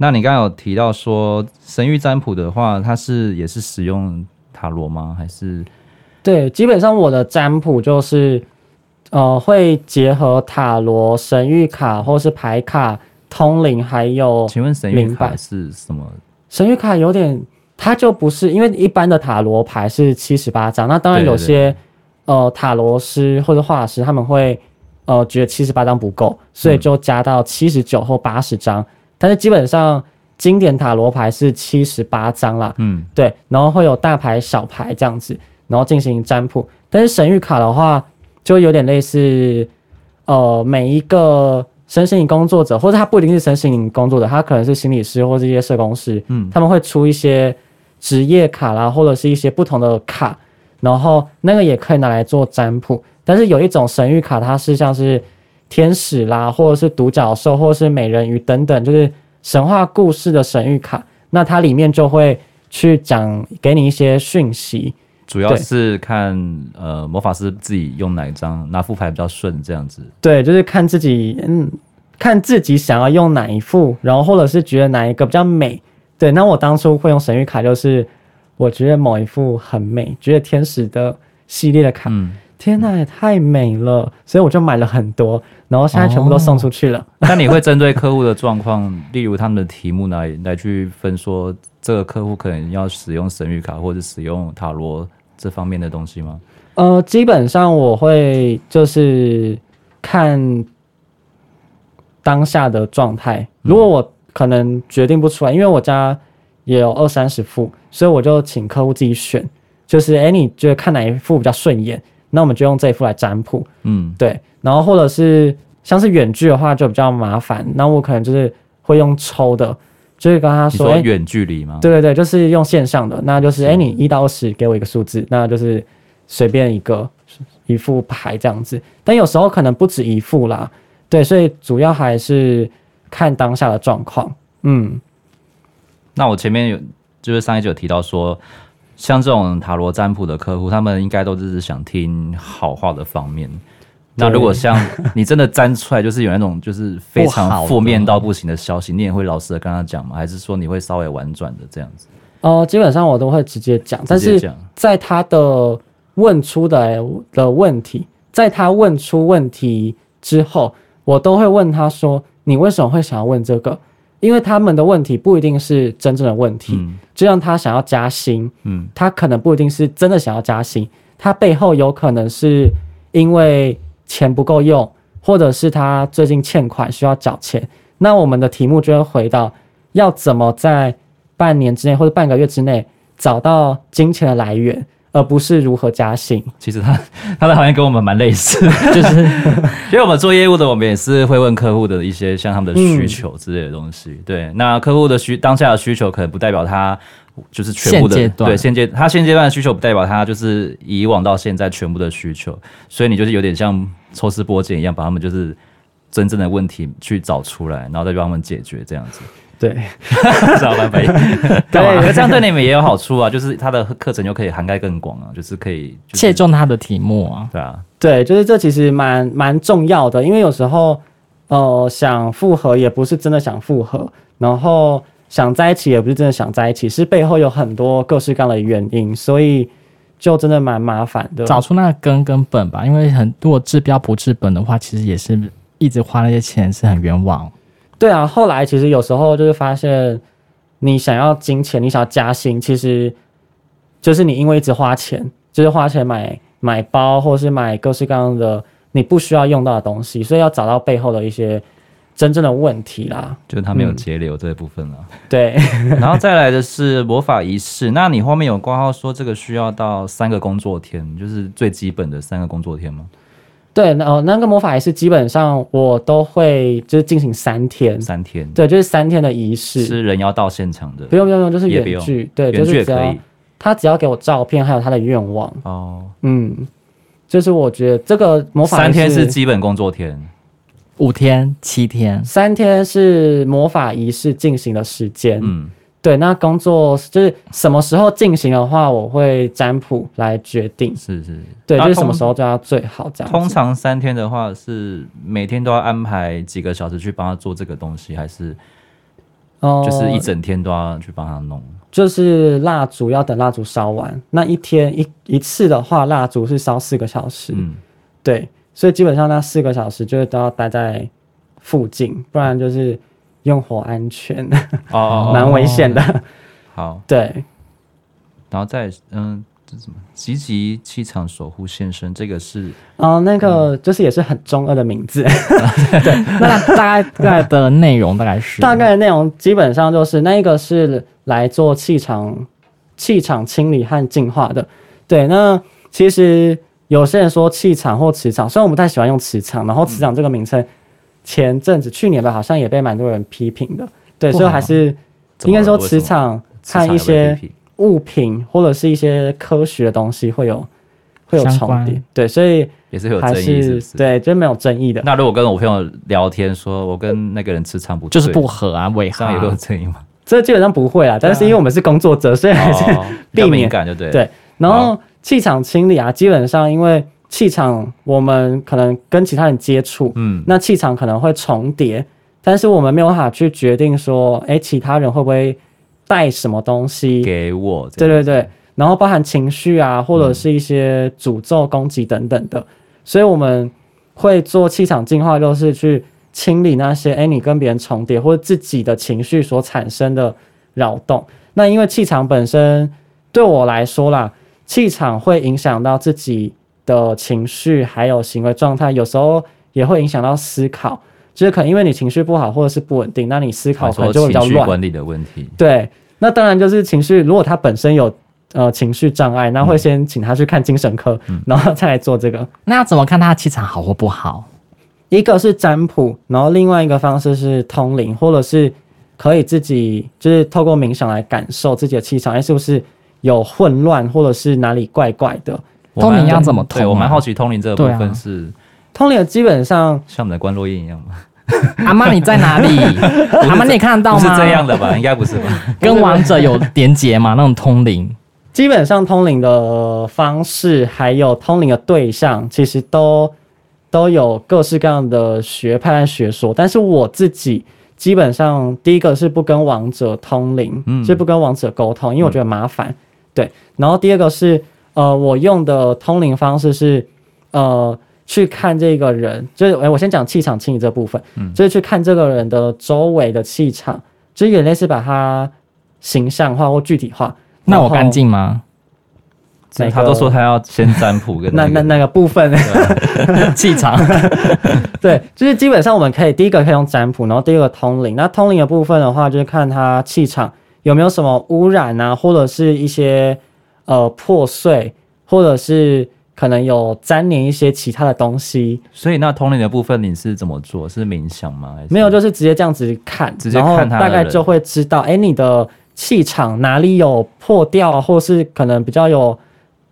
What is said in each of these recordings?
那你刚刚有提到说神域占卜的话，它是也是使用塔罗吗？还是？对，基本上我的占卜就是，呃，会结合塔罗、神域卡或是牌卡、通灵，还有。请问神域卡是什么？神域卡有点，它就不是因为一般的塔罗牌是七十八张，那当然有些呃塔罗师或者画师他们会呃觉得七十八张不够，所以就加到七十九或八十张。嗯但是基本上，经典塔罗牌是七十八张啦，嗯，对，然后会有大牌、小牌这样子，然后进行占卜。但是神谕卡的话，就有点类似，呃，每一个身心灵工作者，或者他不一定是身心灵工作者，他可能是心理师或者一些社工师，嗯，他们会出一些职业卡啦，或者是一些不同的卡，然后那个也可以拿来做占卜。但是有一种神谕卡，它是像是。天使啦，或者是独角兽，或者是美人鱼等等，就是神话故事的神谕卡。那它里面就会去讲给你一些讯息，主要是看呃魔法师自己用哪一张哪副牌比较顺，这样子。对，就是看自己嗯，看自己想要用哪一副，然后或者是觉得哪一个比较美。对，那我当初会用神谕卡，就是我觉得某一副很美，觉得天使的系列的卡。嗯天呐，也太美了，所以我就买了很多，然后现在全部都送出去了。哦、那你会针对 客户的状况，例如他们的题目来来去分说，这个客户可能要使用神谕卡或者使用塔罗这方面的东西吗？呃，基本上我会就是看当下的状态，如果我可能决定不出来，因为我家也有二三十副，所以我就请客户自己选，就是哎，你觉得看哪一副比较顺眼？那我们就用这一副来占卜，嗯，对，然后或者是像是远距的话就比较麻烦，那我可能就是会用抽的，就是跟他说，远距离吗？对对对，就是用线上的，那就是哎，你一到十给我一个数字，那就是随便一个一副牌这样子，但有时候可能不止一副啦，对，所以主要还是看当下的状况，嗯。那我前面有就是上一集有提到说。像这种塔罗占卜的客户，他们应该都只是想听好话的方面。那如果像你真的占出来，就是有那种就是非常负面到不行的消息，你也会老实的跟他讲吗？还是说你会稍微婉转的这样子？哦、呃，基本上我都会直接讲。但是在他的问出的的问题，在他问出问题之后，我都会问他说：“你为什么会想要问这个？”因为他们的问题不一定是真正的问题，嗯、就像他想要加薪，嗯，他可能不一定是真的想要加薪，他背后有可能是因为钱不够用，或者是他最近欠款需要缴钱。那我们的题目就会回到要怎么在半年之内或者半个月之内找到金钱的来源。而不是如何加薪。其实他他的行业跟我们蛮类似，就是因为我们做业务的，我们也是会问客户的一些像他们的需求之类的东西。嗯、对，那客户的需当下的需求可能不代表他就是全部的对现阶他现阶段的需求不代表他就是以往到现在全部的需求，所以你就是有点像抽丝剥茧一样，把他们就是真正的问题去找出来，然后再帮他们解决这样子。对，找办法。对，这样对你们也有好处啊，就是他的课程就可以涵盖更广啊，就是可以、就是、切中他的题目啊。对啊，对，就是这其实蛮蛮重要的，因为有时候呃想复合也不是真的想复合，然后想在一起也不是真的想在一起，是背后有很多各式各样的原因，所以就真的蛮麻烦的。找出那个根跟本吧，因为很如果治标不治本的话，其实也是一直花那些钱是很冤枉。对啊，后来其实有时候就是发现，你想要金钱，你想要加薪，其实就是你因为一直花钱，就是花钱买买包，或是买各式各样的你不需要用到的东西，所以要找到背后的一些真正的问题啦。就是他没有节流这一部分了。嗯、对，然后再来的是魔法仪式，那你后面有挂号说这个需要到三个工作天，就是最基本的三个工作天吗？对，那那个魔法仪式基本上我都会就是进行三天，三天，对，就是三天的仪式。是人要到现场的？不用不用不用，就是远距，对，远距也可以。他只要给我照片，还有他的愿望。哦，嗯，就是我觉得这个魔法三天是基本工作天，五天、七天，三天是魔法仪式进行的时间。嗯，对，那工作就是什么时候进行的话，我会占卜来决定。是是，对，就是什么时候对他最好这样。通常三天的话，是每天都要安排几个小时去帮他做这个东西，还是哦，就是一整天都要去帮他弄？就是蜡烛要等蜡烛烧完，那一天一一次的话，蜡烛是烧四个小时。嗯，对，所以基本上那四个小时就是都要待在附近，不然就是用火安全 哦，蛮危险的。好，对，然后再嗯。这什么？积极气场守护现身，这个是哦，那个就是也是很中二的名字。对，那大概大概的内容大概是？大概的内容基本上就是那个是来做气场气场清理和净化的。对，那其实有些人说气场或磁场，虽然我不太喜欢用磁场，然后磁场这个名称前阵子去年吧，好像也被蛮多人批评的。对，所以还是应该说磁场看一些。物品或者是一些科学的东西会有会有重叠，对，所以也是有争议是是？对，就没有争议的。那如果跟我朋友聊天，说我跟那个人磁场不就是不合啊？为何？这样也会有争议吗？这基本上不会啊，但是因为我们是工作者，所以还是避免敏感就对。对，然后气场清理啊，基本上因为气场我们可能跟其他人接触，嗯，那气场可能会重叠，但是我们没有办法去决定说，哎，其他人会不会。带什么东西给我？对对对，然后包含情绪啊，或者是一些诅咒、攻击等等的，嗯、所以我们会做气场净化，就是去清理那些哎，你跟别人重叠或者自己的情绪所产生的扰动。那因为气场本身对我来说啦，气场会影响到自己的情绪还有行为状态，有时候也会影响到思考。就是可能因为你情绪不好或者是不稳定，那你思考可能就会比较乱。情绪管理的问题。对，那当然就是情绪，如果他本身有呃情绪障碍，那会先请他去看精神科，嗯、然后再来做这个。那要怎么看他气场好或不好？一个是占卜，然后另外一个方式是通灵，或者是可以自己就是透过冥想来感受自己的气场，哎，是不是有混乱，或者是哪里怪怪的？通灵要怎么通、啊？对，我蛮好奇通灵这个部分是、啊、通灵，基本上像我们的观落叶一样吗？阿妈，你在哪里？阿妈，你看得到吗？是这样的吧？应该不是吧？跟王者有连结吗？那种通灵，基本上通灵的方式还有通灵的对象，其实都都有各式各样的学派和学说。但是我自己基本上第一个是不跟王者通灵，嗯，是不跟王者沟通，因为我觉得麻烦。嗯、对，然后第二个是呃，我用的通灵方式是呃。去看这个人，就是哎，我先讲气场清理这部分，嗯，就是去看这个人的周围的气场，就有点类似把它形象化或具体化。那我干净吗？那他都说他要先占卜跟、那个、那那那个部分 气场，对，就是基本上我们可以第一个可以用占卜，然后第二个通灵。那通灵的部分的话，就是看他气场有没有什么污染啊，或者是一些呃破碎，或者是。可能有粘连一些其他的东西，所以那通灵的部分你是怎么做？是冥想吗？还是没有，就是直接这样子看，直接看他，大概就会知道，哎、欸，你的气场哪里有破掉，或是可能比较有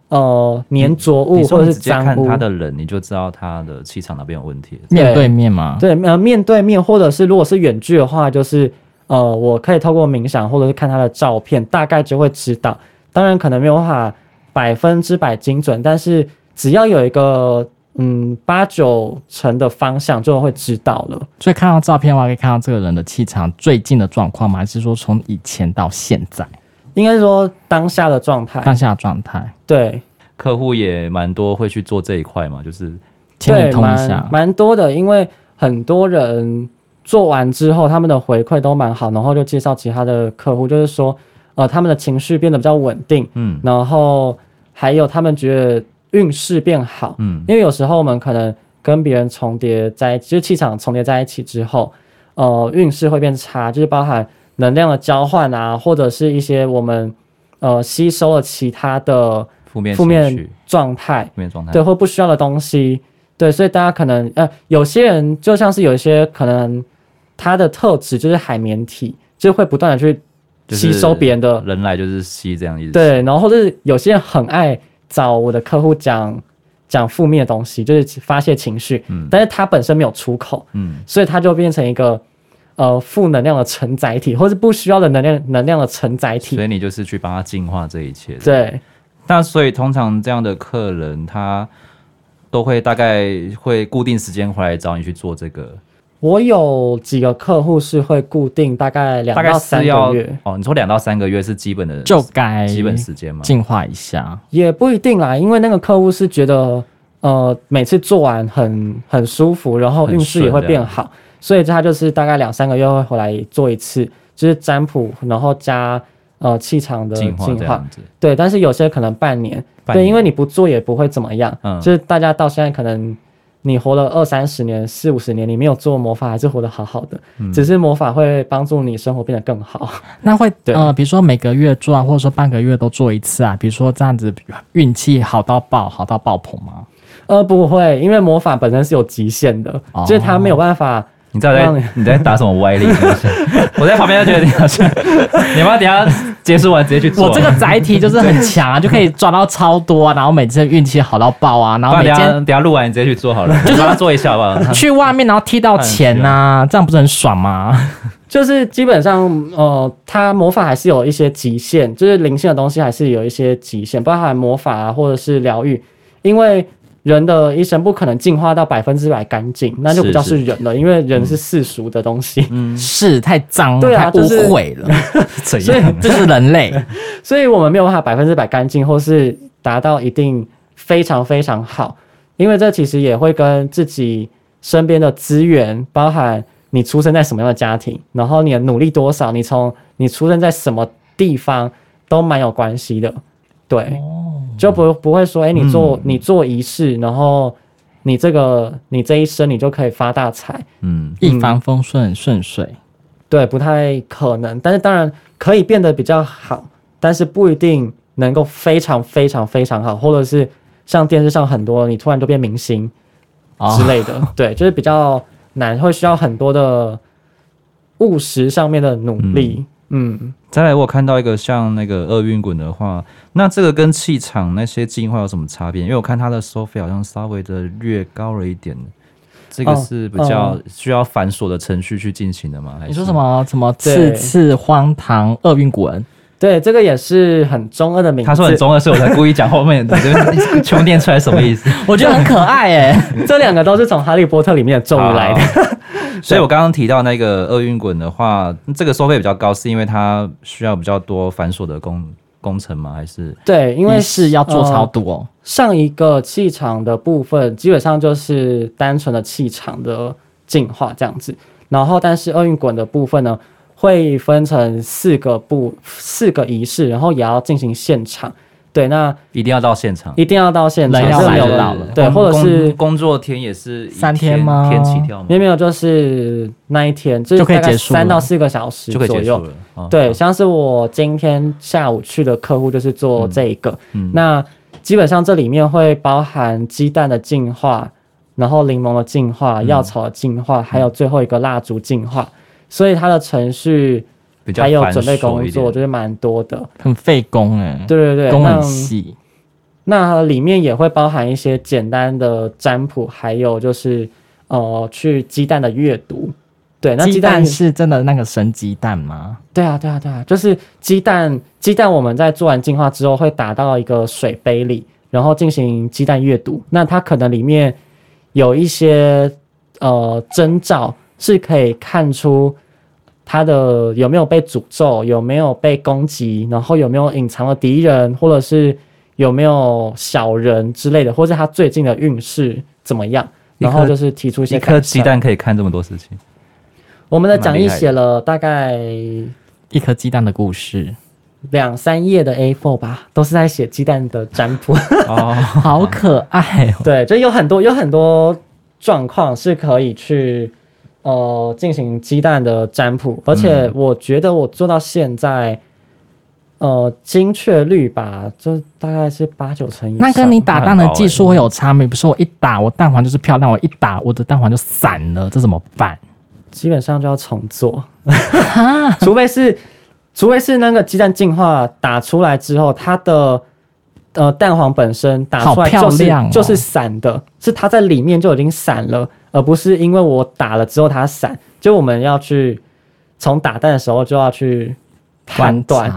呃粘着物，或者是脏污。直接看他的人，你就知道他的气场哪边有问题。面对面吗？对，呃，面对面，或者是如果是远距的话，就是呃，我可以透过冥想，或者是看他的照片，大概就会知道。当然，可能没有办法。百分之百精准，但是只要有一个嗯八九成的方向，就会知道了。所以看到照片的话，可以看到这个人的气场最近的状况吗？还是说从以前到现在？应该是说当下的状态。当下的状态。对，客户也蛮多会去做这一块嘛，就是请你通一下。蛮多的，因为很多人做完之后，他们的回馈都蛮好，然后就介绍其他的客户，就是说呃他们的情绪变得比较稳定，嗯，然后。还有他们觉得运势变好，嗯，因为有时候我们可能跟别人重叠在，就是气场重叠在一起之后，呃，运势会变差，就是包含能量的交换啊，或者是一些我们呃吸收了其他的负面负面状态，负面状态，对，或不需要的东西，对，所以大家可能呃，有些人就像是有一些可能他的特质就是海绵体，就会不断的去。吸收别人的人来就是吸这样意思。对，然后或者是有些人很爱找我的客户讲讲负面的东西，就是发泄情绪。嗯。但是他本身没有出口。嗯。所以他就变成一个呃负能量的承载体，或是不需要的能量能量的承载体。所以你就是去帮他净化这一切。对。那所以通常这样的客人，他都会大概会固定时间回来找你去做这个。我有几个客户是会固定大概两到三个月。哦，你说两到三个月是基本的，就该基本时间吗？进化一下也不一定啦，因为那个客户是觉得呃每次做完很很舒服，然后运势也会变好，所以他就是大概两三个月会回来做一次，就是占卜，然后加。呃，气场的净化，化对，但是有些可能半年，半年，对，因为你不做也不会怎么样，嗯，就是大家到现在可能你活了二三十年、四五十年，你没有做魔法还是活得好好的，嗯，只是魔法会帮助你生活变得更好。那会呃，比如说每个月做啊，或者说半个月都做一次啊，比如说这样子运气好到爆，好到爆棚吗？呃，不会，因为魔法本身是有极限的，哦，就是它没有办法。你知道在你在打什么歪理？我在旁边就觉得你好像，你要不要等下结束完直接去做？我这个载体就是很强啊，就可以抓到超多啊，然后每次运气好到爆啊，然后每天等下录完你直接去做好了，就是他做一下好不好？去外面然后踢到钱呐、啊，这样不是很爽吗？就是基本上呃，它魔法还是有一些极限，就是灵性的东西还是有一些极限，包含魔法啊或者是疗愈，因为。人的一生不可能进化到百分之百干净，那就不叫是人了，因为人是世俗的东西，嗯，是太脏，对啊，太污秽了，所以 这是人类，所以我们没有办法百分之百干净，或是达到一定非常非常好，因为这其实也会跟自己身边的资源，包含你出生在什么样的家庭，然后你的努力多少，你从你出生在什么地方都蛮有关系的。对，哦、就不不会说，哎、欸，你做、嗯、你做仪式，然后你这个你这一生你就可以发大财，嗯，一帆风顺顺水，对，不太可能。但是当然可以变得比较好，但是不一定能够非常非常非常好，或者是像电视上很多你突然就变明星之类的，哦、对，就是比较难，会需要很多的务实上面的努力。嗯。嗯，再来，我有看到一个像那个厄运滚的话，那这个跟气场那些进化有什么差别？因为我看它的收费好像稍微的略高了一点，这个是比较需要繁琐的程序去进行的吗？还是你说什么什么次次荒唐厄运滚？对，这个也是很中二的名字。他说很中二，所以我才故意讲后面的，全部 念出来什么意思？我觉得很可爱哎，这两个都是从哈利波特里面的咒语来的。所以，我刚刚提到那个厄运滚的话，这个收费比较高，是因为它需要比较多繁琐的工工程吗？还是对，因为是要做超多、呃。上一个气场的部分基本上就是单纯的气场的净化这样子，然后但是厄运滚的部分呢，会分成四个部、四个仪式，然后也要进行现场。对，那一定要到现场，一定要到现场，人要来就到了。对，或者是工作天也是三天吗？天起跳吗？没有没有，就是那一天，就可以结束三到四个小时左右。对，像是我今天下午去的客户就是做这一个，那基本上这里面会包含鸡蛋的净化，然后柠檬的净化，药草的净化，还有最后一个蜡烛净化，所以它的程序。还有准备工作，就是蛮多的，很费工哎。对对对，工很细。那里面也会包含一些简单的占卜，还有就是呃，去鸡蛋的阅读。对，那鸡蛋是真的那个生鸡蛋吗？对啊，对啊，对啊，就是鸡蛋。鸡蛋我们在做完净化之后，会打到一个水杯里，然后进行鸡蛋阅读。那它可能里面有一些呃征兆，是可以看出。他的有没有被诅咒，有没有被攻击，然后有没有隐藏的敌人，或者是有没有小人之类的，或者他最近的运势怎么样？然后就是提出一些。一颗鸡蛋可以看这么多事情。我们的讲义写了大概一颗鸡蛋的故事，两三页的 A4 吧，都是在写鸡蛋的占卜。哦，好可爱哦。对，就有很多有很多状况是可以去。呃，进行鸡蛋的占卜，而且我觉得我做到现在，嗯、呃，精确率吧，就大概是八九成以上。那跟你打蛋的技术会有差别？比如说我一打，我蛋黄就是漂亮；我一打，我的蛋黄就散了，这怎么办？基本上就要重做，除非是，除非是那个鸡蛋进化打出来之后，它的呃蛋黄本身打出来就是就是散的，是它在里面就已经散了。而不是因为我打了之后它散，就我们要去从打蛋的时候就要去判断，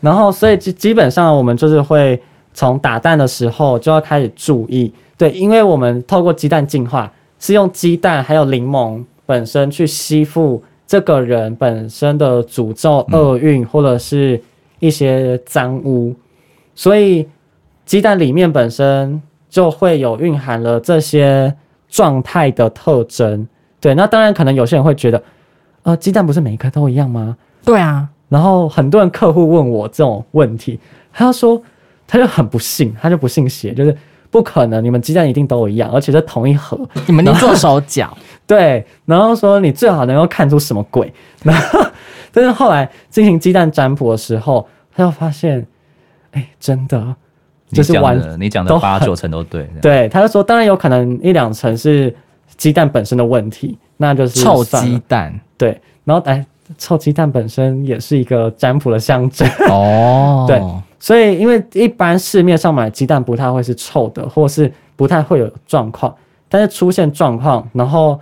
然后所以基基本上我们就是会从打蛋的时候就要开始注意，对，因为我们透过鸡蛋进化是用鸡蛋还有柠檬本身去吸附这个人本身的诅咒、厄运或者是一些脏污，所以鸡蛋里面本身就会有蕴含了这些状态的特征。对，那当然可能有些人会觉得，呃，鸡蛋不是每一颗都一样吗？对啊。然后很多人客户问我这种问题，他就说，他就很不信，他就不信邪，就是不可能，你们鸡蛋一定都一样，而且是同一盒，你们能做手脚。对，然后说你最好能够看出什么鬼。然后，但是后来进行鸡蛋占卜的时候，他就发现，哎，真的，就是完，你讲的八九成都对。对，他就说，当然有可能一两成是。鸡蛋本身的问题，那就是臭鸡蛋。对，然后哎，臭鸡蛋本身也是一个占卜的象征哦。对，所以因为一般市面上买鸡蛋不太会是臭的，或是不太会有状况。但是出现状况，然后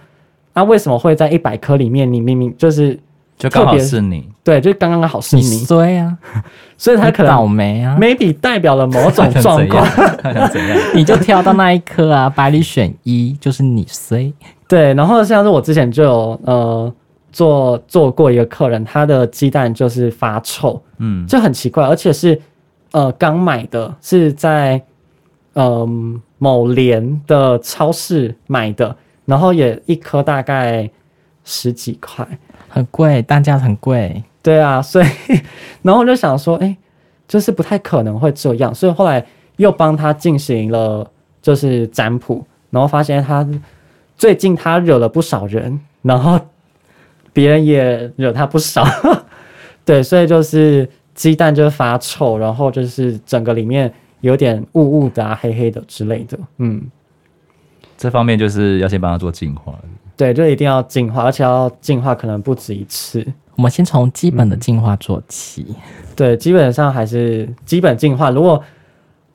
啊，为什么会在一百颗里面，你明明就是就刚好是你？对，就刚刚好是你。你衰啊！所以他可能倒霉啊，maybe 代表了某种 状况。怎样？你就挑到那一颗啊，百里选一，就是你衰。对，然后像是我之前就有呃做做过一个客人，他的鸡蛋就是发臭，嗯，就很奇怪，而且是呃刚买的，是在嗯、呃、某联的超市买的，然后也一颗大概十几块，很贵，单价很贵。对啊，所以然后我就想说，哎，就是不太可能会这样，所以后来又帮他进行了就是占卜，然后发现他最近他惹了不少人，然后别人也惹他不少，对，所以就是鸡蛋就发臭，然后就是整个里面有点雾雾的啊，黑黑的之类的，嗯，这方面就是要先帮他做净化，对，就一定要净化，而且要净化可能不止一次。我们先从基本的净化做起，嗯，对，基本上还是基本净化。如果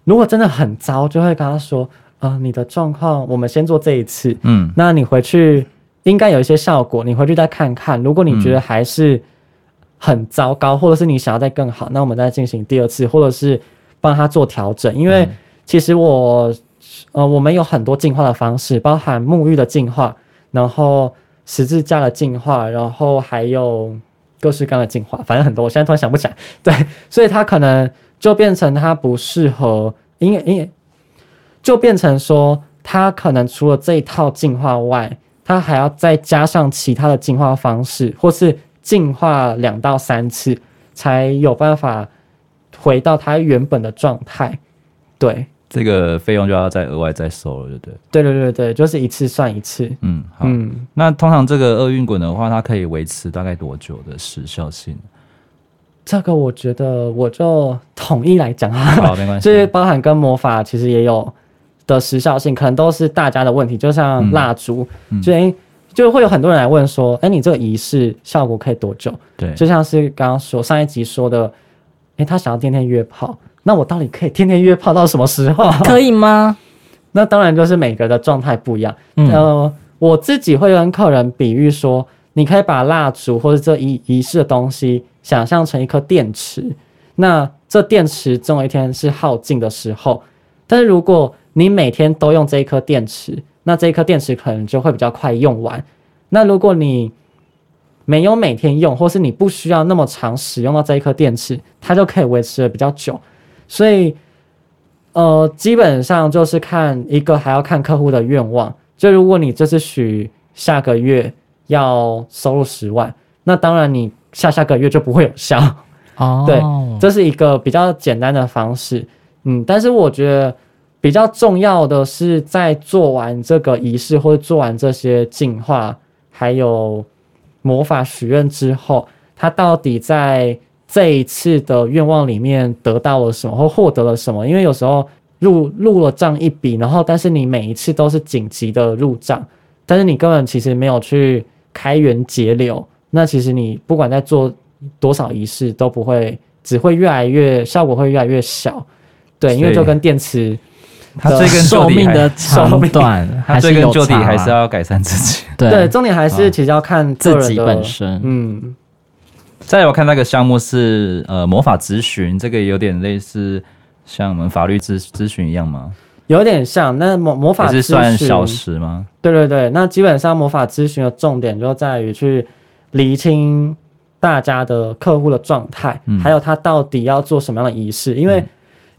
如果真的很糟，就会跟他说，呃，你的状况，我们先做这一次，嗯，那你回去应该有一些效果，你回去再看看。如果你觉得还是很糟糕，或者是你想要再更好，那我们再进行第二次，或者是帮他做调整。因为其实我，呃，我们有很多净化的方式，包含沐浴的净化，然后十字架的进化，然后还有。各式各样的进化，反正很多，我现在突然想不起来。对，所以他可能就变成他不适合，因为因为就变成说，他可能除了这一套进化外，他还要再加上其他的进化方式，或是进化两到三次，才有办法回到他原本的状态。对。这个费用就要再额外再收了，对不对？对对对对，就是一次算一次。嗯，好。嗯，那通常这个厄运滚的话，它可以维持大概多久的时效性？这个我觉得我就统一来讲啊，好，没关系。就是包含跟魔法其实也有的时效性，可能都是大家的问题。就像蜡烛，嗯、就诶就会有很多人来问说，哎，你这个仪式效果可以多久？对，就像是刚刚说上一集说的，哎，他想要天天约炮。那我到底可以天天约炮到什么时候？可以吗？那当然就是每个人的状态不一样。嗯、呃，我自己会跟客人比喻说，你可以把蜡烛或者这一仪式的东西想象成一颗电池。那这电池总有一天是耗尽的时候，但是如果你每天都用这一颗电池，那这一颗电池可能就会比较快用完。那如果你没有每天用，或是你不需要那么长使用到这一颗电池，它就可以维持的比较久。所以，呃，基本上就是看一个，还要看客户的愿望。就如果你这次许下个月要收入十万，那当然你下下个月就不会有效。哦，对，这是一个比较简单的方式。嗯，但是我觉得比较重要的是，在做完这个仪式或者做完这些净化，还有魔法许愿之后，它到底在。这一次的愿望里面得到了什么或获得了什么？因为有时候入入了账一笔，然后但是你每一次都是紧急的入账，但是你根本其实没有去开源节流，那其实你不管在做多少仪式都不会，只会越来越效果会越来越小。对，因为就跟电池，它追根究底寿命的长短，它追根究底还是要改善自己。对，对，重点还是其实要看自己本身。嗯。再来我看那个项目是呃魔法咨询，这个有点类似像我们法律咨咨询一样吗？有点像，那魔魔法咨询是算小时吗？对对对，那基本上魔法咨询的重点就在于去厘清大家的客户的状态，嗯、还有他到底要做什么样的仪式，因为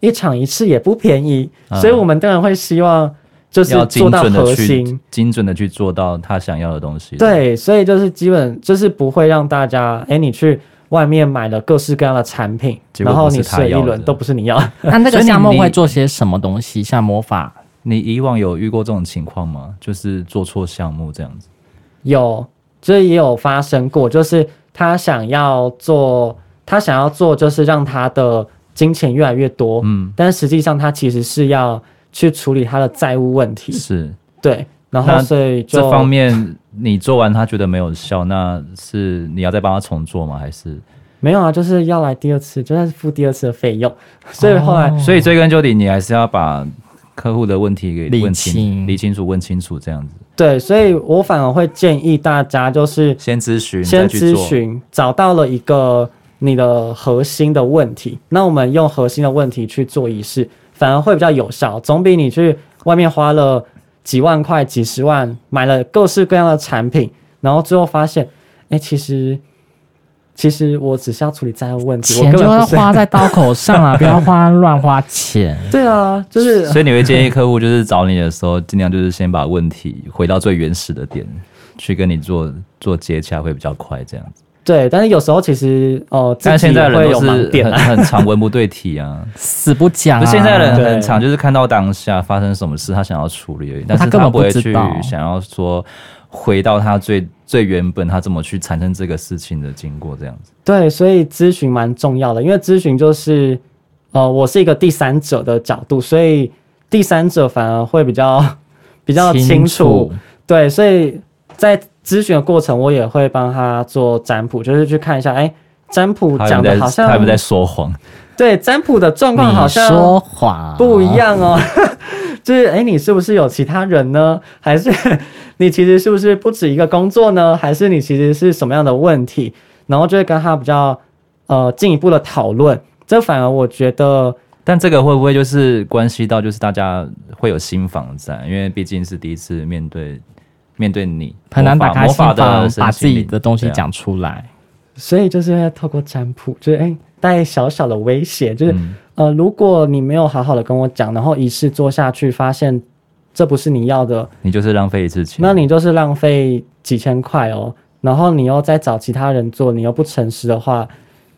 一场一次也不便宜，嗯、所以我们当然会希望就是做到核心，精准的去做到他想要的东西。对，所以就是基本就是不会让大家，哎，你去外面买了各式各样的产品，然后你试一轮都不是你要。那那个项目会做些什么东西？像魔法，你以往有遇过这种情况吗？就是做错项目这样子？有，这也有发生过，就是。他想要做，他想要做，就是让他的金钱越来越多。嗯，但实际上他其实是要去处理他的债务问题。是，对。然后所以这方面你做完他觉得没有效，那是你要再帮他重做吗？还是没有啊？就是要来第二次，就算是付第二次的费用。所以后来，哦、所以追根究底，你还是要把客户的问题给理清、理清楚、问清楚这样子。对，所以我反而会建议大家，就是先咨询，先咨询，找到了一个你的核心的问题，那我们用核心的问题去做仪式，反而会比较有效，总比你去外面花了几万块、几十万买了各式各样的产品，然后最后发现，哎，其实。其实我只是要处理债务问题，钱就要花在刀口上啊，不要花乱花钱。对啊，就是。所以你会建议客户，就是找你的时候，尽量就是先把问题回到最原始的点，去跟你做做接洽，会比较快这样子。对，但是有时候其实哦，但现在人都是很很常 文不对题啊，死不讲、啊。现在人很常就是看到当下发生什么事，他想要处理而已，但是他不会去想要说。回到他最最原本，他怎么去产生这个事情的经过，这样子。对，所以咨询蛮重要的，因为咨询就是，呃，我是一个第三者的角度，所以第三者反而会比较比较清楚。清楚。对，所以在咨询的过程，我也会帮他做占卜，就是去看一下，哎，占卜讲的好像他们在说谎。对，占卜的状况好像说谎不一样哦。就是，哎，你是不是有其他人呢？还是？你其实是不是不止一个工作呢？还是你其实是什么样的问题？然后就会跟他比较呃进一步的讨论。这反而我觉得，但这个会不会就是关系到就是大家会有心防在？因为毕竟是第一次面对面对你，很难打开心房的把自己的东西讲出来。所以就是要透过占卜，就是哎带小小的威胁，就是、嗯、呃如果你没有好好的跟我讲，然后一次做下去，发现。这不是你要的，你就是浪费一次钱，那你就是浪费几千块哦。然后你又再找其他人做，你又不诚实的话，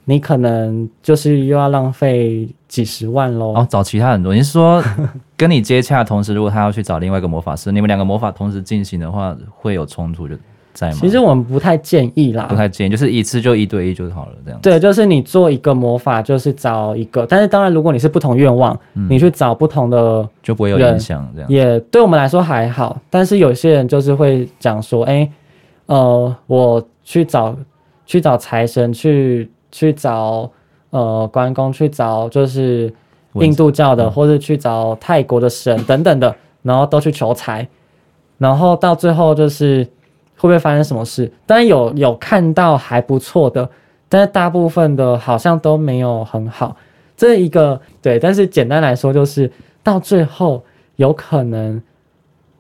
你可能就是又要浪费几十万喽。哦，找其他很多，你是说 跟你接洽的同时，如果他要去找另外一个魔法师，你们两个魔法同时进行的话，会有冲突就在吗？其实我们不太建议啦，不太建议，就是一次就一对一就好了，这样。对，就是你做一个魔法，就是找一个，但是当然，如果你是不同愿望，嗯、你去找不同的，就不会有影响，这样。也对我们来说还好，但是有些人就是会讲说，哎、欸，呃，我去找去找财神，去去找呃关公，去找就是印度教的，或者去找泰国的神等等的，然后都去求财，然后到最后就是。会不会发生什么事？当然有有看到还不错的，但是大部分的好像都没有很好。这一个对，但是简单来说就是到最后有可能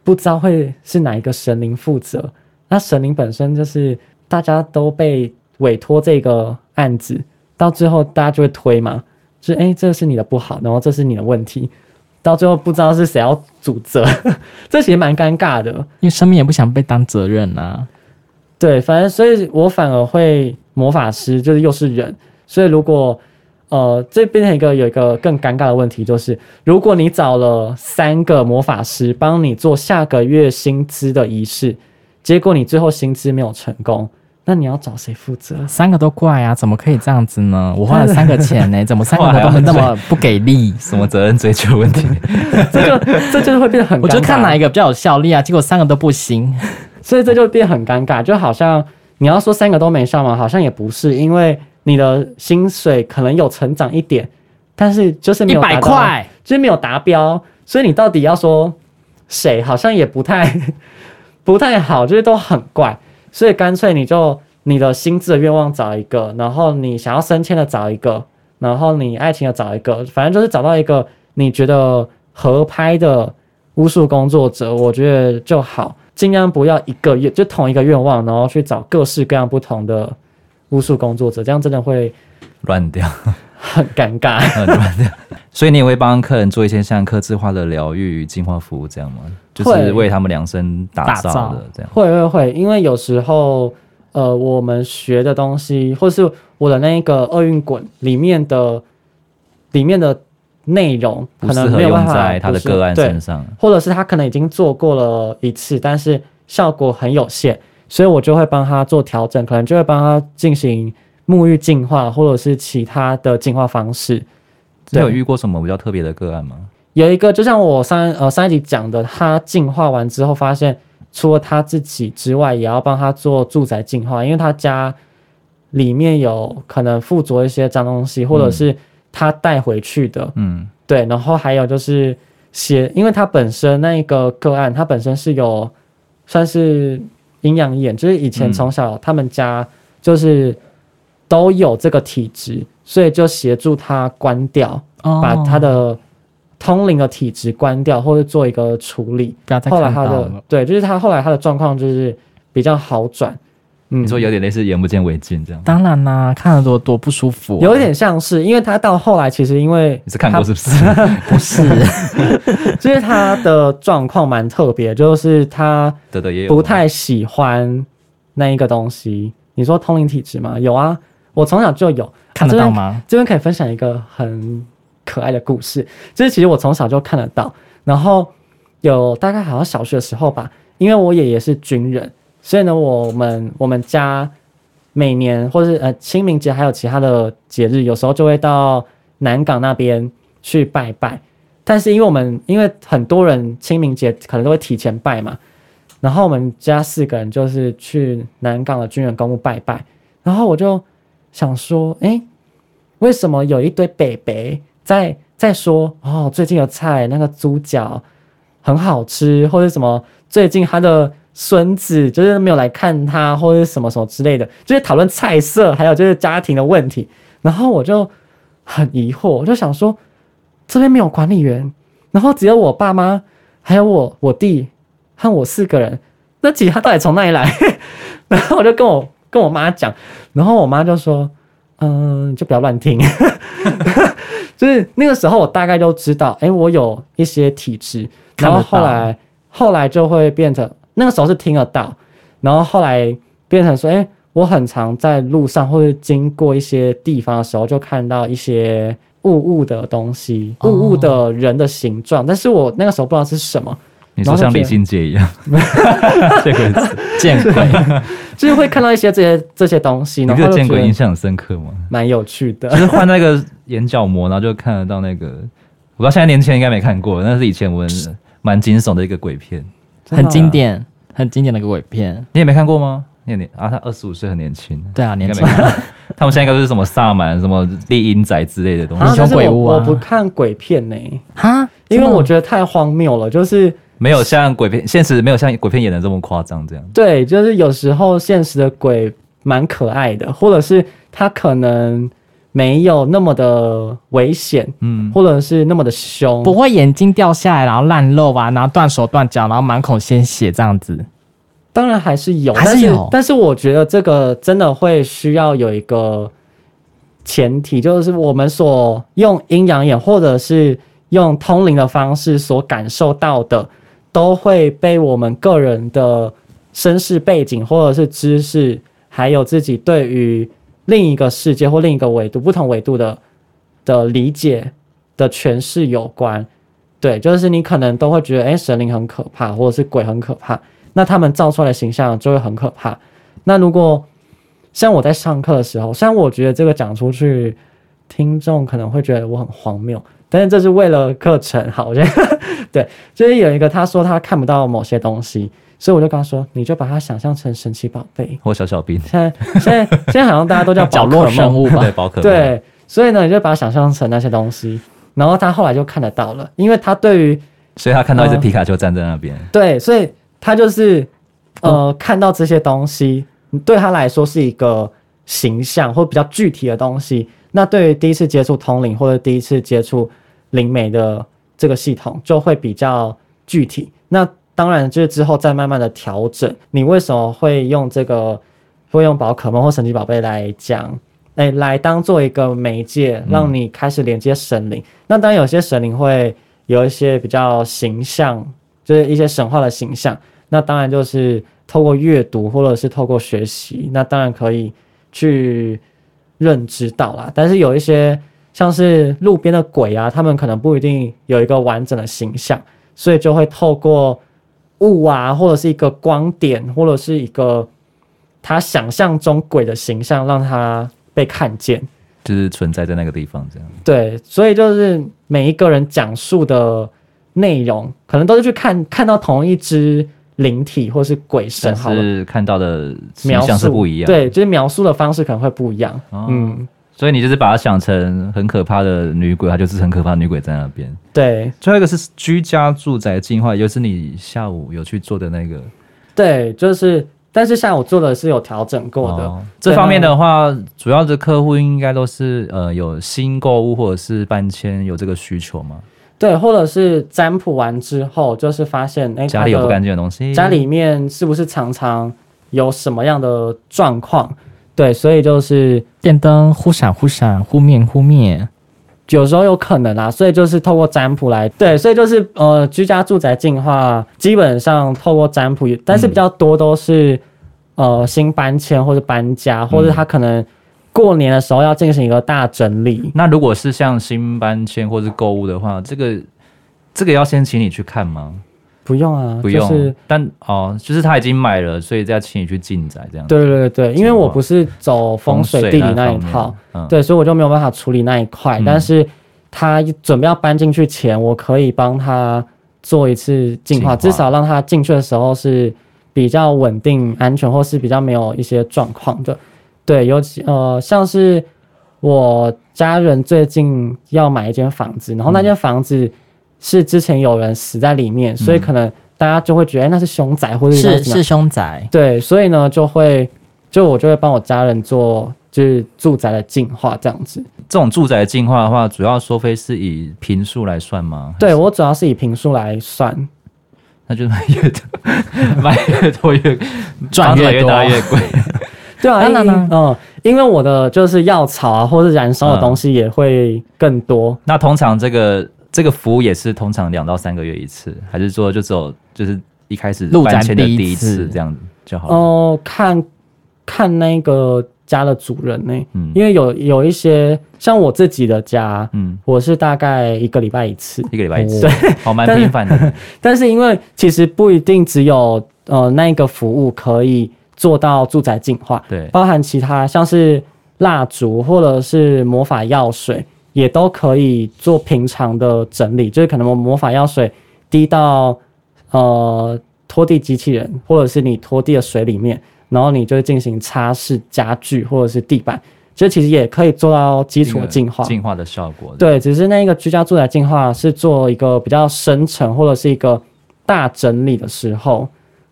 不知道会是哪一个神灵负责。那神灵本身就是大家都被委托这个案子，到最后大家就会推嘛，就是诶，这是你的不好，然后这是你的问题。到最后不知道是谁要主责，这其实蛮尴尬的，因为生命也不想被当责任呐、啊。对，反正所以我反而会魔法师，就是又是人，所以如果呃这变成一个有一个更尴尬的问题，就是如果你找了三个魔法师帮你做下个月薪资的仪式，结果你最后薪资没有成功。那你要找谁负责？三个都怪啊！怎么可以这样子呢？我花了三个钱呢、欸，怎么三个都那么不给力？什么责任追究问题？这就这就是会变得很。我就看哪一个比较有效力啊，结果三个都不行，所以这就变很尴尬。就好像你要说三个都没上嘛？好像也不是，因为你的薪水可能有成长一点，但是就是一百块，就是没有达标。所以你到底要说谁？好像也不太 不太好，就是都很怪。所以干脆你就你的心智的愿望找一个，然后你想要升迁的找一个，然后你爱情的找一个，反正就是找到一个你觉得合拍的巫术工作者，我觉得就好。尽量不要一个愿就同一个愿望，然后去找各式各样不同的巫术工作者，这样真的会乱掉，很尴尬。所以你也会帮客人做一些像客制化的疗愈与净化服务，这样吗？就是为他们量身打造的这样。会会会，因为有时候呃，我们学的东西，或是我的那个厄运滚里面的里面的。内容可能没有办法在他的个案身上，或者是他可能已经做过了一次，但是效果很有限，所以我就会帮他做调整，可能就会帮他进行沐浴净化，或者是其他的净化方式。你有遇过什么比较特别的个案吗？有一个，就像我上呃上一集讲的，他净化完之后发现，除了他自己之外，也要帮他做住宅净化，因为他家里面有可能附着一些脏东西，或者是、嗯。他带回去的，嗯，对，然后还有就是写，因为他本身那一个个案，他本身是有算是营养眼，就是以前从小他们家就是都有这个体质，所以就协助他关掉，哦、把他的通灵的体质关掉，或者做一个处理。后来他的对，就是他后来他的状况就是比较好转。你说有点类似眼不见为净这样，当然啦，看得多多不舒服，啊。有点像是，因为他到后来其实因为你是看过是不是？不是，就是他的状况蛮特别，就是他不太喜欢那一个东西。你说通灵体质吗？有啊，我从小就有。看得到吗？这边可以分享一个很可爱的故事，就是其实我从小就看得到，然后有大概好像小学的时候吧，因为我爷爷是军人。所以呢，我们我们家每年或是呃清明节还有其他的节日，有时候就会到南港那边去拜拜。但是因为我们因为很多人清明节可能都会提前拜嘛，然后我们家四个人就是去南港的军人公墓拜拜。然后我就想说，哎，为什么有一堆北北在在说哦，最近的菜那个猪脚很好吃，或者什么最近他的。孙子就是没有来看他，或者什么什么之类的，就是讨论菜色，还有就是家庭的问题。然后我就很疑惑，我就想说，这边没有管理员，然后只有我爸妈，还有我我弟和我四个人，那其他到底从哪里来？然后我就跟我跟我妈讲，然后我妈就说，嗯，就不要乱听。就是那个时候，我大概都知道，哎，我有一些体质，然后后来后来就会变成。那个时候是听得到，然后后来变成说，哎、欸，我很常在路上或者经过一些地方的时候，就看到一些雾雾的东西，雾雾的人的形状，哦、但是我那个时候不知道是什么。你说像李心洁一样，这个见鬼，就是会看到一些这些这些东西。你觉得见鬼印象很深刻吗？蛮有趣的，就是换那个眼角膜，然后就看得到那个。我不知道现在年轻人应该没看过，那是以前我们蛮惊悚的一个鬼片。很经典，很经典的一个鬼片，你也没看过吗？你年啊，他二十五岁，很年轻。对啊，年轻。他们现在应该都是什么萨满、什么厉阴宅之类的东西。英雄鬼屋啊！我不看鬼片呢、欸，哈，因为我觉得太荒谬了，就是没有像鬼片，现实没有像鬼片演的这么夸张，这样。对，就是有时候现实的鬼蛮可爱的，或者是他可能。没有那么的危险，嗯，或者是那么的凶，不会眼睛掉下来，然后烂肉啊，然后断手断脚，然后满口鲜血这样子。当然还是有，还是有，但是，但是我觉得这个真的会需要有一个前提，就是我们所用阴阳眼或者是用通灵的方式所感受到的，都会被我们个人的身世背景或者是知识，还有自己对于。另一个世界或另一个维度，不同维度的的理解的诠释有关，对，就是你可能都会觉得，哎，神灵很可怕，或者是鬼很可怕，那他们造出来的形象就会很可怕。那如果像我在上课的时候，虽然我觉得这个讲出去，听众可能会觉得我很荒谬，但是这是为了课程好，我觉得对，就是有一个他说他看不到某些东西。所以我就跟他说，你就把它想象成神奇宝贝或小小兵。现在 现在现在好像大家都叫角落生物吧？对，宝可梦。对，所以呢，你就把它想象成那些东西，然后他后来就看得到了，因为他对于，所以他看到一只皮卡丘站在那边。对，所以他就是呃看到这些东西，对他来说是一个形象或比较具体的东西。那对于第一次接触通灵或者第一次接触灵媒的这个系统，就会比较具体。那当然就是之后再慢慢的调整。你为什么会用这个，会用宝可梦或神奇宝贝来讲，哎来当做一个媒介，让你开始连接神灵。嗯、那当然有些神灵会有一些比较形象，就是一些神话的形象。那当然就是透过阅读或者是透过学习，那当然可以去。认知到啦，但是有一些像是路边的鬼啊，他们可能不一定有一个完整的形象，所以就会透过雾啊，或者是一个光点，或者是一个他想象中鬼的形象，让他被看见，就是存在在那个地方这样。对，所以就是每一个人讲述的内容，可能都是去看看到同一只。灵体或是鬼神，好是看到的描述是不一样，对，就是描述的方式可能会不一样。哦、嗯，所以你就是把它想成很可怕的女鬼，它就是很可怕的女鬼在那边。对，最后一个是居家住宅净化，也就是你下午有去做的那个。对，就是，但是下午做的是有调整过的。哦、这方面的话，主要的客户应该都是呃有新购物或者是搬迁有这个需求吗？对，或者是占卜完之后，就是发现，哎，家里有不干净的东西，家里面是不是常常有什么样的状况？对，所以就是电灯忽闪忽闪，忽灭忽灭，有时候有可能啊。所以就是透过占卜来，对，所以就是呃，居家住宅净化基本上透过占卜，但是比较多都是、嗯、呃新搬迁或者搬家，或者他可能。过年的时候要进行一个大整理。那如果是像新搬迁或是购物的话，这个这个要先请你去看吗？不用啊，不用。就是、但哦，就是他已经买了，所以再请你去进宅这样。对对对，因为我不是走风水地理那一套，嗯、对，所以我就没有办法处理那一块。嗯、但是他准备要搬进去前，我可以帮他做一次净化，净化，至少让他进去的时候是比较稳定、安全，或是比较没有一些状况的。对，尤其呃，像是我家人最近要买一间房子，然后那间房子是之前有人死在里面，嗯、所以可能大家就会觉得，哎，那是凶宅，或者是是凶宅。对，所以呢，就会就我就会帮我家人做就是住宅的净化这样子。这种住宅的净化的话，主要收费是以平数来算吗？对，我主要是以平数来算，那就买越多，买越多越赚越越大越贵。对啊，嗯，因为我的就是药草啊，或是燃烧的东西也会更多。嗯、那通常这个这个服务也是通常两到三个月一次，还是说就只有就是一开始搬迁的第一次这样子就好？哦、呃，看看那个家的主人呢、欸，嗯，因为有有一些像我自己的家，嗯，我是大概一个礼拜一次，一个礼拜一次，对，好蛮频繁的但。但是因为其实不一定只有呃那个服务可以。做到住宅净化，对，包含其他像是蜡烛或者是魔法药水，也都可以做平常的整理。就是可能魔法药水滴到呃拖地机器人，或者是你拖地的水里面，然后你就进行擦拭家具或者是地板，这其实也可以做到基础的净化，净化的效果。对，只是那个居家住宅净化是做一个比较深层或者是一个大整理的时候。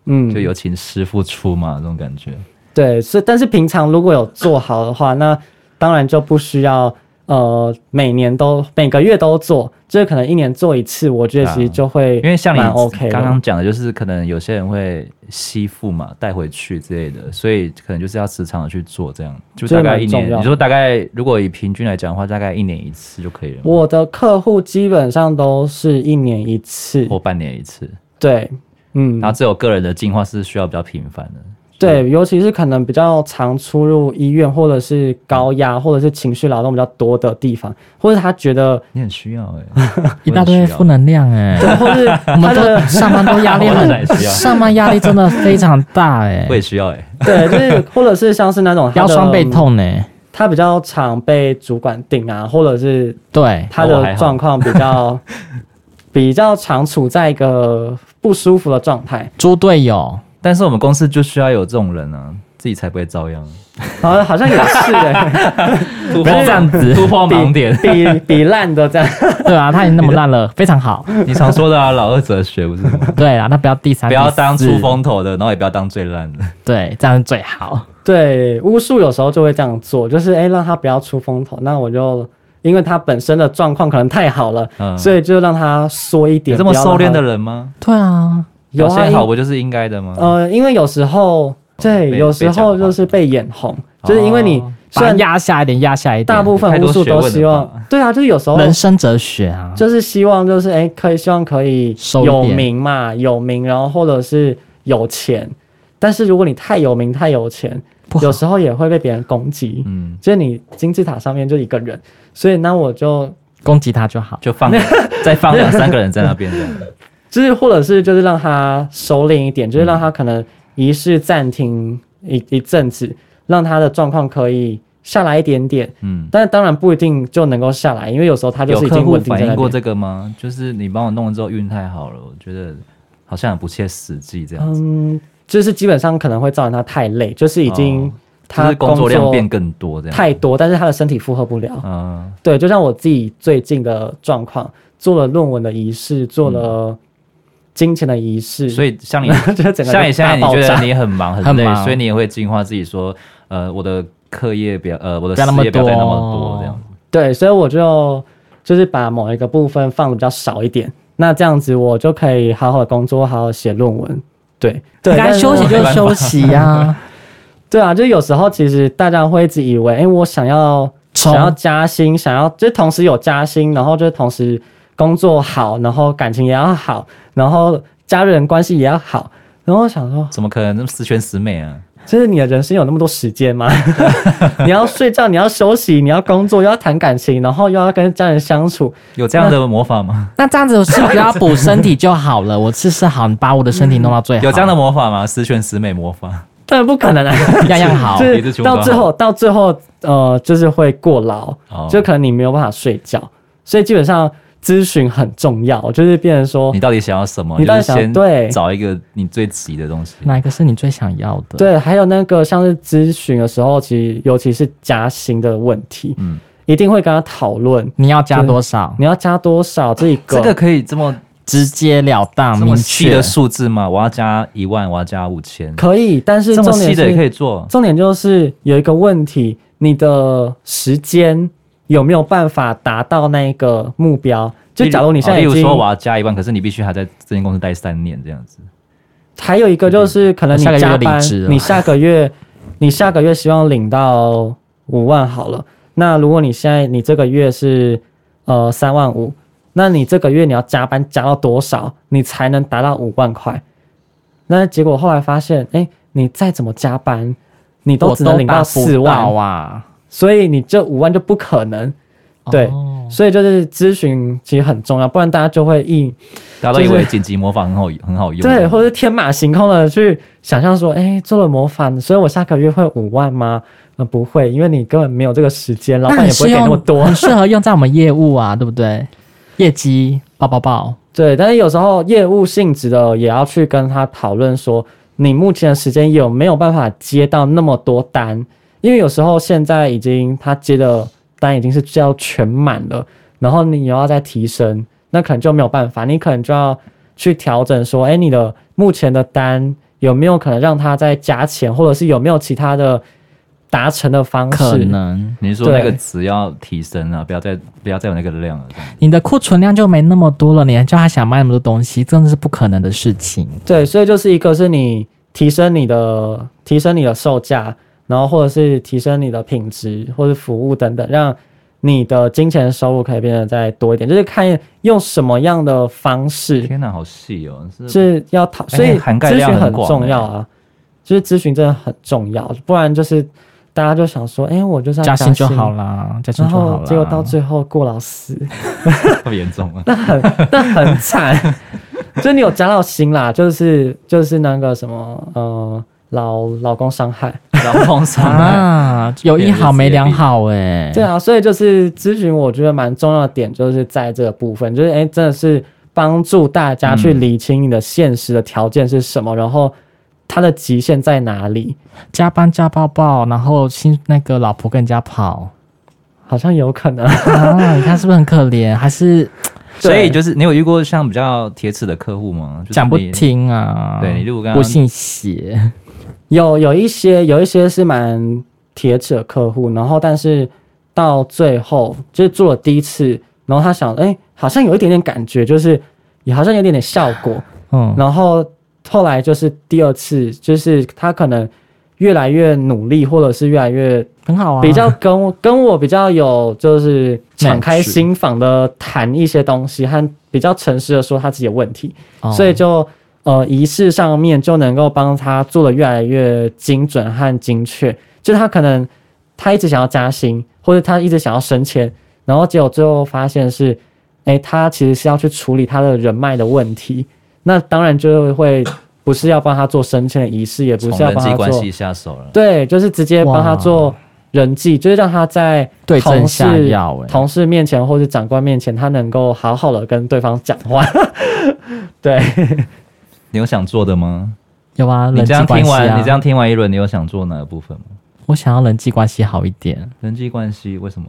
嗯，就有请师傅出嘛，这种感觉。对，是，但是平常如果有做好的话，那当然就不需要呃每年都每个月都做，就是可能一年做一次，我觉得其实就会、啊、因为像你 OK 刚刚讲的，就是可能有些人会吸附嘛，带回去之类的，所以可能就是要时常的去做，这样就大概一年。你说大概如果以平均来讲的话，大概一年一次就可以了。我的客户基本上都是一年一次或半年一次。对。嗯，然后只有个人的进化是需要比较频繁的，对，尤其是可能比较常出入医院，或者是高压，或者是情绪劳动比较多的地方，或者他觉得你很需要哎、欸，一大堆负能量哎、欸，对，或是我们的上班都压力很，上班压力真的非常大哎、欸，我也需要哎、欸，对，就是 或者是像是那种腰酸背痛呢、欸，他比较常被主管顶啊，或者是对。他的状况比较比较常处在一个。不舒服的状态，猪队友。但是我们公司就需要有这种人啊，自己才不会遭殃。好像好像也是哎，突破这样子，突破盲点，比比烂的这样。对啊，他已经那么烂了，非常好。你常说的啊，老二哲学不是吗？对啊，那不要第三，不要当出风头的，然后也不要当最烂的。对，这样最好。对，巫术有时候就会这样做，就是哎，让他不要出风头，那我就因为他本身的状况可能太好了，嗯，所以就让他缩一点。有这么收敛的人吗？对啊，有些好不就是应该的吗？呃，因为有时候。对，有时候就是被眼红，就是因为你虽然压下一点，压下一点，大部分巫术都希望，对啊，就是有时候人生哲学啊，就是希望就是哎，可以希望可以有名嘛，有名，然后或者是有钱，但是如果你太有名太有钱，有时候也会被别人攻击，嗯，就是你金字塔上面就一个人，所以那我就攻击他就好，就放 再放两三个人在那边这样，就是或者是就是让他收敛一点，就是让他可能。仪式暂停一一阵子，让他的状况可以下来一点点。嗯，但是当然不一定就能够下来，因为有时候他就是已经稳定在那边。反映过这个吗？就是你帮我弄了之后运太好了，我觉得好像很不切实际这样子。嗯，就是基本上可能会造成他太累，就是已经他工作量变更多这样太多，但是他的身体负荷不了。嗯，对，就像我自己最近的状况，做了论文的仪式，做了、嗯。金钱的仪式，所以像你，像你现在，你觉得你很忙很累，所以你也会进化自己，说，呃，我的课业不要，呃，我的事业不要带那么多，这样。对，所以我就就是把某一个部分放的比较少一点，那这样子我就可以好好的工作，好好写论文。对，对，该休息就休息呀。对啊，就有时候其实大家会一直以为，哎，我想要想要加薪，想要就同时有加薪，然后就同时。工作好，然后感情也要好，然后家人关系也要好，然后我想说，怎么可能那么十全十美啊？就是你的人生有那么多时间吗？你要睡觉，你要休息，你要工作，又要谈感情，然后又要跟家人相处，有这样的魔法吗？那，那这样子是不是要补身体就好了？我吃吃好，你把我的身体弄到最好。有这样的魔法吗？十全十美魔法？当然不可能啊，样样好。就是到最后，到最后，呃，就是会过劳，哦、就可能你没有办法睡觉，所以基本上。咨询很重要，就是变成说，你到底想要什么？你到底想对。找一个你最急的东西，哪一个是你最想要的？对，还有那个像是咨询的时候，其实尤其是加薪的问题，嗯，一定会跟他讨论。你要加多少，你要加多少，这一个。这个可以这么直截了当、明确。的数字吗？我要加一万，我要加五千，可以，但是这么细的也可以做。重点就是有一个问题，你的时间有没有办法达到那个目标？就假如你现在，例如说我要加一万，可是你必须还在这间公司待三年这样子。还有一个就是可能你加班，你下个月，你下个月希望领到五万好了。那如果你现在你这个月是呃三万五，那你这个月你要加班加到多少，你才能达到五万块？那结果后来发现，哎，你再怎么加班，你都只能领到四万哇，所以你这五万就不可能。对，哦、所以就是咨询其实很重要，不然大家就会一大家都以为紧急魔法很好很好用，对，或者是天马行空的去想象说，哎，做了魔法，所以我下个月会五万吗？呃，不会，因为你根本没有这个时间，老板也不会给那么多，很适合用在我们业务啊，对不对？业绩爆爆爆，对，但是有时候业务性质的也要去跟他讨论说，你目前的时间有没有办法接到那么多单？因为有时候现在已经他接的。单已经是要全满了，然后你又要再提升，那可能就没有办法，你可能就要去调整，说，哎，你的目前的单有没有可能让他再加钱，或者是有没有其他的达成的方式？可能你说那个值要提升啊，不要再不要再有那个量了。你的库存量就没那么多了，你还叫他想卖那么多东西，真的是不可能的事情。对，所以就是一个是你提升你的提升你的售价。然后或者是提升你的品质或者服务等等，让你的金钱收入可以变得再多一点，就是看用什么样的方式。天哪，好细哦！是，要讨，所以咨询很重要啊，就是咨询真的很重要，不然就是大家就想说，哎，我就是要加薪就好啦，加薪就好啦，结果到最后过劳死，太严重了，那很那很惨，就你有加到薪啦，就是就是那个什么呃。老老公伤害，老公伤害 啊，有一好没两好哎。对啊，所以就是咨询，我觉得蛮重要的点就是在这个部分，就是哎，真的是帮助大家去理清你的现实的条件是什么，嗯、然后他的极限在哪里？加班加爆爆，然后新那个老婆跟人家跑，好像有可能啊！你看是不是很可怜？还是所以就是你有遇过像比较铁齿的客户吗？讲、就是、不听啊！对，你如果刚刚不信邪，有有一些有一些是蛮铁齿的客户，然后但是到最后就是做了第一次，然后他想，哎、欸，好像有一点点感觉，就是也好像有点点效果，嗯，然后。后来就是第二次，就是他可能越来越努力，或者是越来越很好啊，比较跟我跟我比较有就是敞开心房的谈一些东西，和比较诚实的说他自己的问题，哦、所以就呃仪式上面就能够帮他做的越来越精准和精确。就他可能他一直想要加薪，或者他一直想要升迁，然后结果最后发现是，哎、欸，他其实是要去处理他的人脉的问题。那当然就会不是要帮他做升迁的仪式，也不是要帮他做人际关系下手了。对，就是直接帮他做人际，就是让他在同事同事面前或者长官面前，他能够好好的跟对方讲话。对，你有想做的吗？有啊，你这样听完，你这样听完一轮，你有想做哪个部分吗？我想要人际关系好一点。人际关系为什么？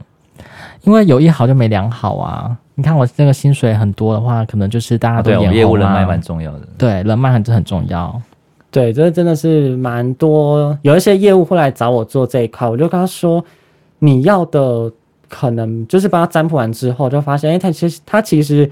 因为有一好就没两好啊。你看我这个薪水很多的话，可能就是大家都。对，业务人脉蛮重要的。对，人脉很很重要。对，这真的是蛮多。有一些业务会来找我做这一块，我就跟他说，你要的可能就是帮他占卜完之后，就发现，哎，他其实他其实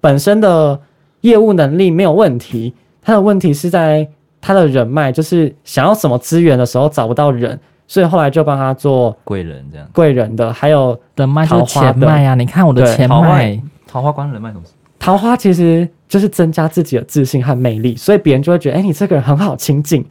本身的业务能力没有问题，他的问题是在他的人脉，就是想要什么资源的时候找不到人。所以后来就帮他做贵人这样，贵人的还有人脉就是钱脉啊！你看我的钱脉，桃花关人脉什么？桃花其实就是增加自己的自信和魅力，所以别人就会觉得，哎、欸，你这个人很好亲近，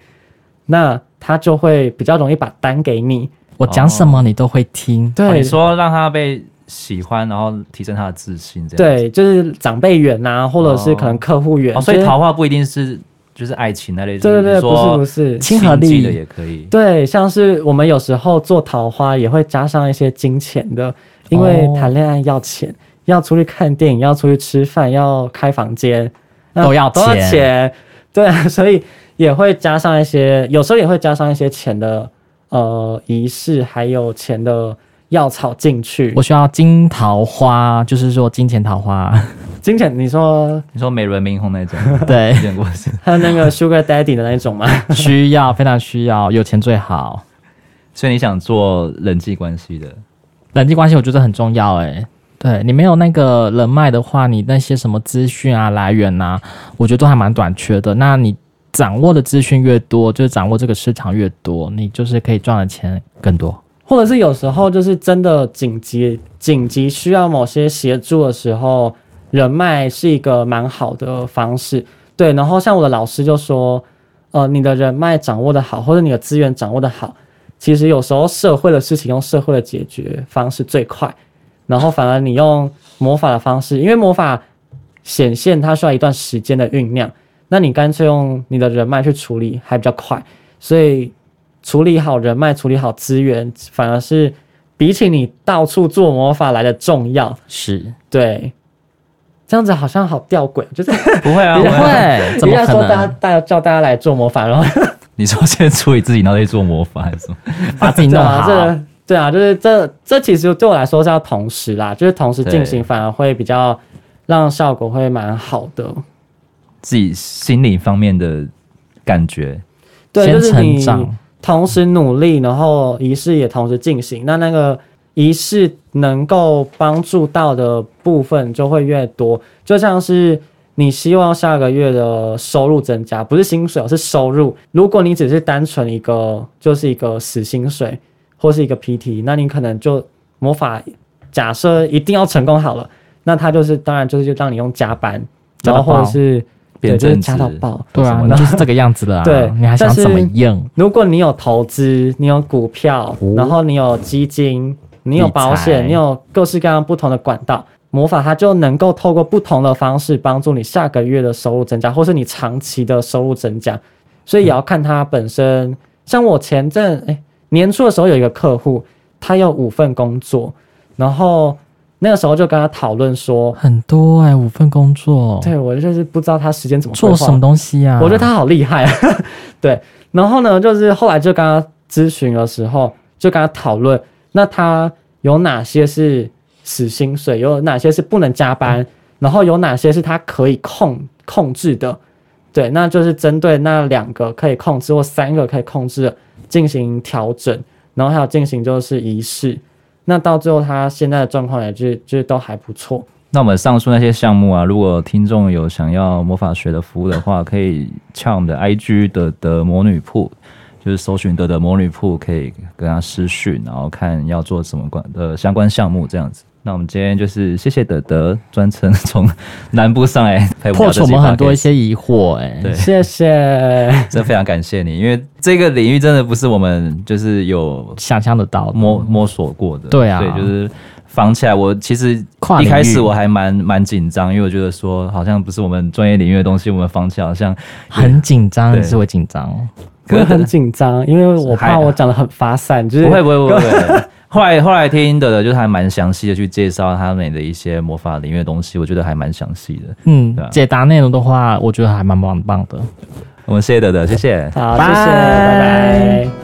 那他就会比较容易把单给你。我讲什么你都会听。对，哦、你说让他被喜欢，然后提升他的自信，这样对，就是长辈缘啊，或者是可能客户缘、哦哦。所以桃花不一定是。就是爱情那类，对对对，不是不是，亲和力的也可以。对，像是我们有时候做桃花也会加上一些金钱的，因为谈恋爱要钱，哦、要出去看电影，要出去吃饭，要开房间，都要都要钱。对，所以也会加上一些，有时候也会加上一些钱的呃仪式，还有钱的。药草进去，我需要金桃花，就是说金钱桃花，金钱。你说 你说美轮明宏那种，对，还有那个 Sugar Daddy 的那种吗？需要，非常需要，有钱最好。所以你想做人际关系的，人际关系我觉得很重要。哎，对你没有那个人脉的话，你那些什么资讯啊来源啊，我觉得都还蛮短缺的。那你掌握的资讯越多，就是掌握这个市场越多，你就是可以赚的钱更多。或者是有时候就是真的紧急紧急需要某些协助的时候，人脉是一个蛮好的方式。对，然后像我的老师就说，呃，你的人脉掌握的好，或者你的资源掌握的好，其实有时候社会的事情用社会的解决方式最快。然后反而你用魔法的方式，因为魔法显现它需要一段时间的酝酿，那你干脆用你的人脉去处理还比较快，所以。处理好人脉，处理好资源，反而是比起你到处做魔法来的重要。是对，这样子好像好吊诡，就是 不会啊，不会。怎么？说大家，大家叫大家来做魔法，然后 你说先处理自己，然后再做魔法，还是什么？把自己弄好。对啊，这对啊，就是这这其实对我来说是要同时啦，就是同时进行，反而会比较让效果会蛮好的。自己心理方面的感觉，对，先成长。同时努力，然后仪式也同时进行，那那个仪式能够帮助到的部分就会越多。就像是你希望下个月的收入增加，不是薪水，而是收入。如果你只是单纯一个就是一个死薪水或是一个 PT，那你可能就魔法假设一定要成功好了，那他就是当然就是就让你用加班，然后或者是。对，就是加到爆，对啊，那就是这个样子了啊。对，你还想怎么样？如果你有投资，你有股票，然后你有基金，你有保险，你有各式各样不同的管道，魔法它就能够透过不同的方式帮助你下个月的收入增加，或是你长期的收入增加。所以也要看它本身。像我前阵哎年初的时候有一个客户，他有五份工作，然后。那个时候就跟他讨论说，很多哎、欸，五份工作，对我就是不知道他时间怎么做什么东西啊？我觉得他好厉害啊，对。然后呢，就是后来就跟他咨询的时候，就跟他讨论，那他有哪些是死薪水，有哪些是不能加班，嗯、然后有哪些是他可以控控制的，对，那就是针对那两个可以控制或三个可以控制的进行调整，然后还有进行就是仪式，那到最后他现在的状况也就就都还不错。那我们上述那些项目啊，如果听众有想要魔法学的服务的话，可以敲我们的 IG 的的魔女铺，就是搜寻的的魔女铺，可以跟他私讯，然后看要做什么关的相关项目这样子。那我们今天就是谢谢德德专程从南部上来陪我们，破除我们很多一些疑惑，哎，对，谢谢，真的非常感谢你，因为这个领域真的不是我们就是有想象得到摸摸索过的，对啊，对，就是。防起来，我其实一开始我还蛮蛮紧张，因为我觉得说好像不是我们专业领域的东西，我们防起来好像很紧张，是会紧张，可是很紧张，因为我怕我讲的很发散，就是不会不会不会。后来后来听的的，就是还蛮详细的去介绍他们的一些魔法领域的东西，我觉得还蛮详细的。嗯，解答内容的话，我觉得还蛮棒棒的。我们谢谢德德，谢谢，好，谢谢，拜拜。